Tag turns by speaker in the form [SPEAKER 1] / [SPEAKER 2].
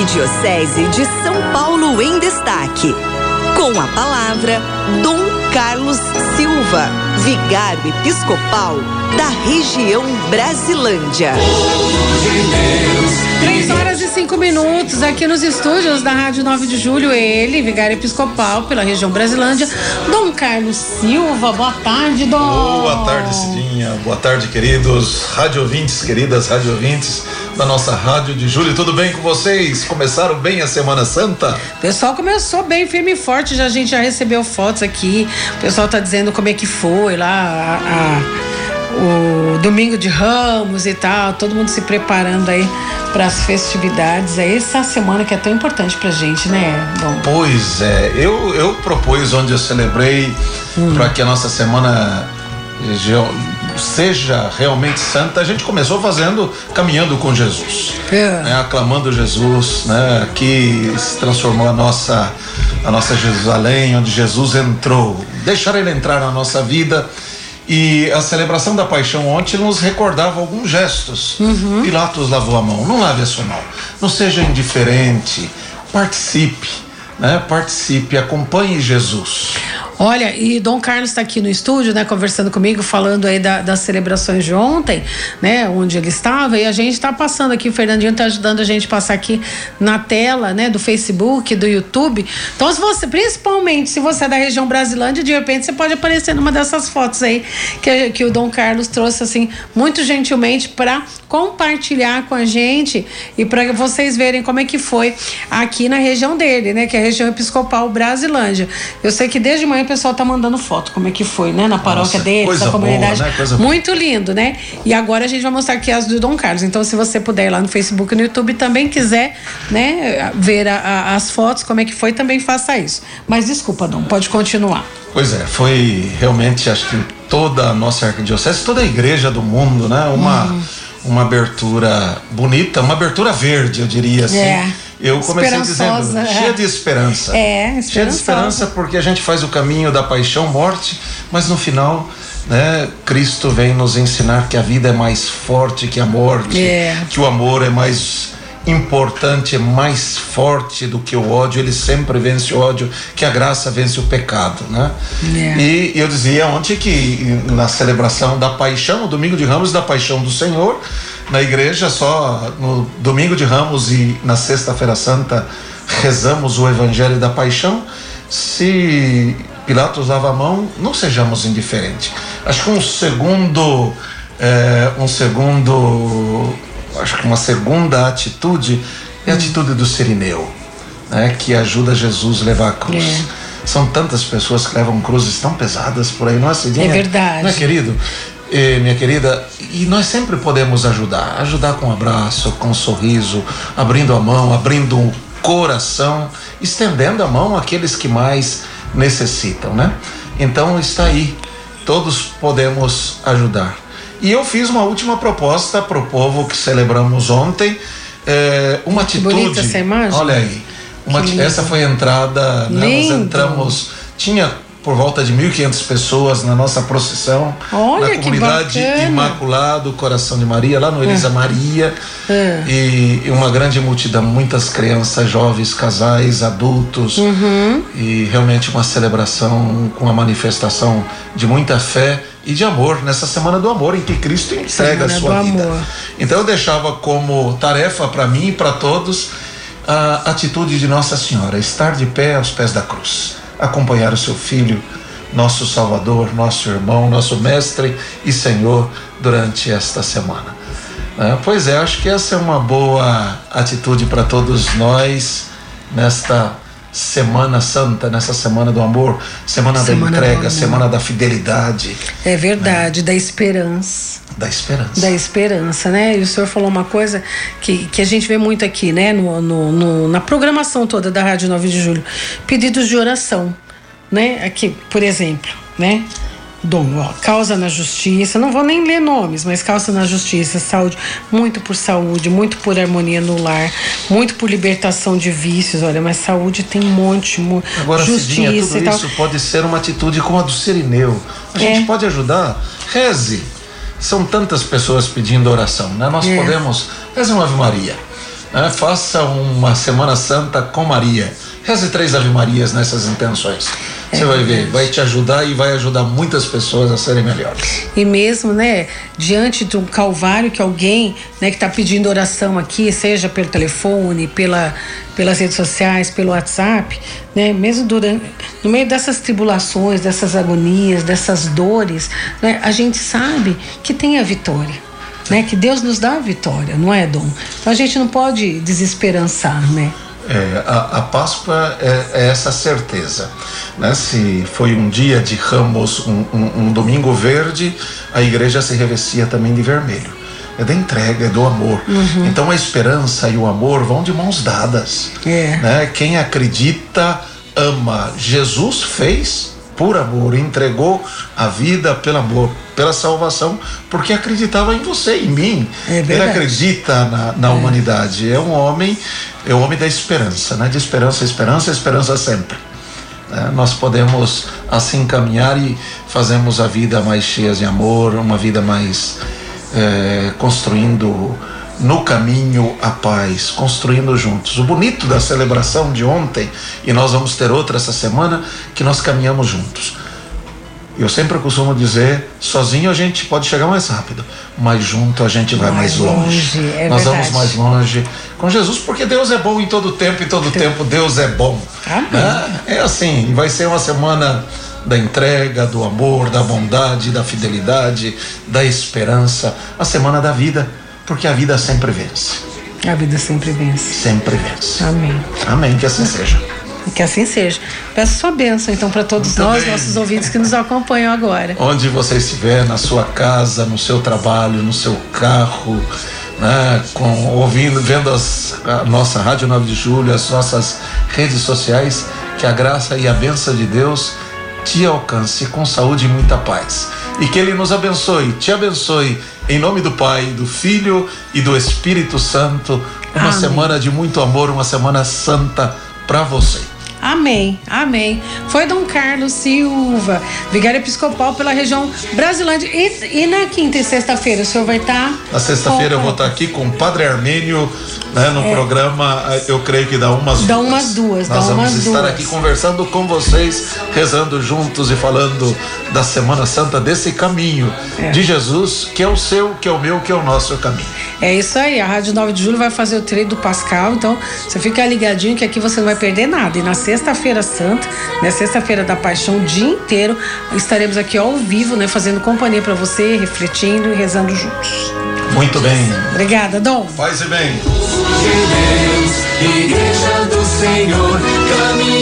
[SPEAKER 1] Arquidiocese de São Paulo em Destaque. Com a palavra, Dom Carlos Silva, vigário episcopal da região Brasilândia.
[SPEAKER 2] Três horas e cinco minutos aqui nos estúdios da Rádio 9 de Julho. Ele, vigário episcopal pela região Brasilândia, Dom Carlos Silva. Boa tarde, Dom.
[SPEAKER 3] Boa tarde, Cidinha. Boa tarde, queridos rádio ouvintes, queridas rádio ouvintes da nossa Rádio de Julho. Tudo bem com vocês? Começaram bem a Semana Santa?
[SPEAKER 2] O pessoal começou bem firme e forte. Já, a gente já recebeu fotos aqui. O pessoal tá dizendo como é que foi lá a, a o domingo de Ramos e tal, todo mundo se preparando aí para as festividades. É essa semana que é tão importante pra gente, né, Dom?
[SPEAKER 3] Pois é, eu, eu propus onde eu celebrei hum. para que a nossa semana seja realmente santa, a gente começou fazendo caminhando com Jesus, é. né, aclamando Jesus, né, que se transformou a nossa a nossa Jerusalém, onde Jesus entrou, deixar ele entrar na nossa vida. E a celebração da paixão ontem nos recordava alguns gestos. Uhum. Pilatos lavou a mão. Não lave a sua mão. Não seja indiferente. Participe né? Participe, acompanhe Jesus.
[SPEAKER 2] Olha, e Dom Carlos está aqui no estúdio, né, conversando comigo, falando aí da, das celebrações de ontem, né, onde ele estava, e a gente está passando aqui, o Fernandinho está ajudando a gente a passar aqui na tela, né, do Facebook, do YouTube. Então, se você, principalmente se você é da região Brasilândia, de repente você pode aparecer numa dessas fotos aí que, que o Dom Carlos trouxe, assim, muito gentilmente para compartilhar com a gente e para vocês verem como é que foi aqui na região dele, né, que é a região episcopal Brasilândia. Eu sei que desde manhã pessoal tá mandando foto, como é que foi, né? Na paróquia Nossa, deles, na comunidade. Boa, né? Muito lindo, né? E agora a gente vai mostrar aqui as do Dom Carlos. Então, se você puder ir lá no Facebook e no YouTube também quiser, né, ver a, a, as fotos, como é que foi, também faça isso. Mas desculpa, Dom, pode continuar.
[SPEAKER 3] Pois é, foi realmente, acho que toda a nossa arquidiocese, toda a igreja do mundo, né? Uma, hum. uma abertura bonita, uma abertura verde, eu diria assim. É eu comecei dizendo, é. cheia de esperança.
[SPEAKER 2] É,
[SPEAKER 3] cheia de esperança porque a gente faz o caminho da paixão, morte, mas no final, né, Cristo vem nos ensinar que a vida é mais forte que a morte, é. que o amor é mais importante, é mais forte do que o ódio, ele sempre vence o ódio, que a graça vence o pecado, né? É. E eu dizia ontem que na celebração da paixão, o domingo de Ramos da paixão do Senhor, na igreja só no domingo de Ramos e na sexta-feira santa rezamos o evangelho da paixão. Se Pilatos lava a mão, não sejamos indiferentes. Acho que um segundo, é, um segundo, acho que uma segunda atitude é a atitude do Sirineu, né, que ajuda Jesus a levar a cruz. É. São tantas pessoas que levam cruzes tão pesadas por aí, não é,
[SPEAKER 2] É verdade.
[SPEAKER 3] Não é, querido? Minha querida, e nós sempre podemos ajudar ajudar com um abraço, com um sorriso, abrindo a mão, abrindo o coração, estendendo a mão àqueles que mais necessitam, né? Então está aí, todos podemos ajudar. E eu fiz uma última proposta para o povo que celebramos ontem, é, uma que atitude. Bonita
[SPEAKER 2] essa imagem.
[SPEAKER 3] Olha aí, uma, essa foi a entrada, né? nós entramos, tinha por volta de 1.500 pessoas na nossa procissão
[SPEAKER 2] Olha,
[SPEAKER 3] na comunidade Imaculado Coração de Maria, lá no Elisa é. Maria. É. E, e, uma grande multidão, muitas crianças, jovens, casais, adultos. Uhum. E realmente uma celebração com uma manifestação de muita fé e de amor nessa semana do amor em que Cristo entrega semana a sua vida. Amor. Então eu deixava como tarefa para mim e para todos a atitude de Nossa Senhora, estar de pé aos pés da cruz acompanhar o seu filho, nosso Salvador, nosso irmão, nosso Mestre e Senhor durante esta semana. É, pois é, acho que essa é uma boa atitude para todos nós nesta Semana Santa, nessa semana do amor, semana, semana da entrega, semana da fidelidade.
[SPEAKER 2] É verdade, né? da esperança.
[SPEAKER 3] Da esperança.
[SPEAKER 2] Da esperança, né? E o senhor falou uma coisa que, que a gente vê muito aqui, né? No, no, no na programação toda da Rádio 9 de Julho. Pedidos de oração, né? Aqui, por exemplo, né? Dom, ó, causa na justiça, não vou nem ler nomes, mas causa na justiça, saúde, muito por saúde, muito por harmonia no lar, muito por libertação de vícios, olha, mas saúde tem um monte,
[SPEAKER 3] Agora, justiça Cidinha, tudo isso pode ser uma atitude como a do Serineu. A é. gente pode ajudar, reze. São tantas pessoas pedindo oração, né? Nós é. podemos, reze uma Ave Maria Né? Faça uma Semana Santa com Maria. Reze três Ave Marias nessas intenções. Você vai ver, vai te ajudar e vai ajudar muitas pessoas a serem melhores.
[SPEAKER 2] E mesmo, né, diante do calvário que alguém, né, que está pedindo oração aqui, seja pelo telefone, pela, pelas redes sociais, pelo WhatsApp, né, mesmo durante, no meio dessas tribulações, dessas agonias, dessas dores, né, a gente sabe que tem a vitória. Né, que Deus nos dá a vitória, não é, Dom? Então a gente não pode desesperançar, né?
[SPEAKER 3] É, a, a, Páscoa é, é, essa certeza. Né? Se foi um dia de ramos, um, um, um, domingo verde, a igreja se revestia também de vermelho. É da entrega, é do amor. Uhum. Então a esperança e o amor vão de mãos dadas. É. Né? Quem acredita, ama. Jesus fez por amor, entregou a vida pelo amor, pela salvação, porque acreditava em você, em mim. É Ele acredita na, na é. humanidade. É um homem, é o homem da esperança, né? De esperança, esperança, esperança sempre. É, nós podemos assim caminhar e fazemos a vida mais cheia de amor, uma vida mais é, construindo no caminho a paz, construindo juntos. O bonito da celebração de ontem, e nós vamos ter outra essa semana, que nós caminhamos juntos. Eu sempre costumo dizer, sozinho a gente pode chegar mais rápido, mas junto a gente vai mais, mais longe. longe. É Nós verdade. vamos mais longe com Jesus, porque Deus é bom em todo tempo, e todo tempo Deus é bom. Né? É assim, vai ser uma semana da entrega, do amor, da bondade, da fidelidade, da esperança, a semana da vida porque a vida sempre vence.
[SPEAKER 2] A vida sempre vence.
[SPEAKER 3] Sempre vence.
[SPEAKER 2] Amém.
[SPEAKER 3] Amém, que assim seja.
[SPEAKER 2] Que assim seja. Peço sua bênção, então, para todos Muito nós, bem. nossos ouvintes que nos acompanham agora.
[SPEAKER 3] Onde você estiver, na sua casa, no seu trabalho, no seu carro, né, com, ouvindo, vendo as, a nossa Rádio 9 de Julho, as nossas redes sociais, que a graça e a bênção de Deus te alcance com saúde e muita paz. E que Ele nos abençoe, te abençoe em nome do Pai, do Filho e do Espírito Santo, uma Amém. semana de muito amor, uma semana santa para você.
[SPEAKER 2] Amém, amém. Foi Dom Carlos Silva, vigário episcopal pela região Brasilândia. E, e na quinta e sexta-feira, o senhor vai estar? Tá
[SPEAKER 3] na sexta-feira eu vou estar tá aqui com o Padre Armênio, né, no é. programa, eu creio que dá umas
[SPEAKER 2] dá
[SPEAKER 3] duas.
[SPEAKER 2] Umas duas
[SPEAKER 3] Nós
[SPEAKER 2] dá
[SPEAKER 3] vamos
[SPEAKER 2] umas
[SPEAKER 3] estar
[SPEAKER 2] duas.
[SPEAKER 3] aqui conversando com vocês, rezando juntos e falando da Semana Santa, desse caminho é. de Jesus, que é o seu, que é o meu, que é o nosso caminho.
[SPEAKER 2] É isso aí, a Rádio 9 de Julho vai fazer o treino do Pascal, então você fica ligadinho que aqui você não vai perder nada. E na sexta-feira santa, na né, sexta-feira da paixão, o dia inteiro, estaremos aqui ao vivo, né, fazendo companhia para você, refletindo e rezando juntos.
[SPEAKER 3] Muito bem.
[SPEAKER 2] Obrigada, Dom.
[SPEAKER 3] Paz e bem.
[SPEAKER 4] Deus, Igreja do Senhor, caminhemos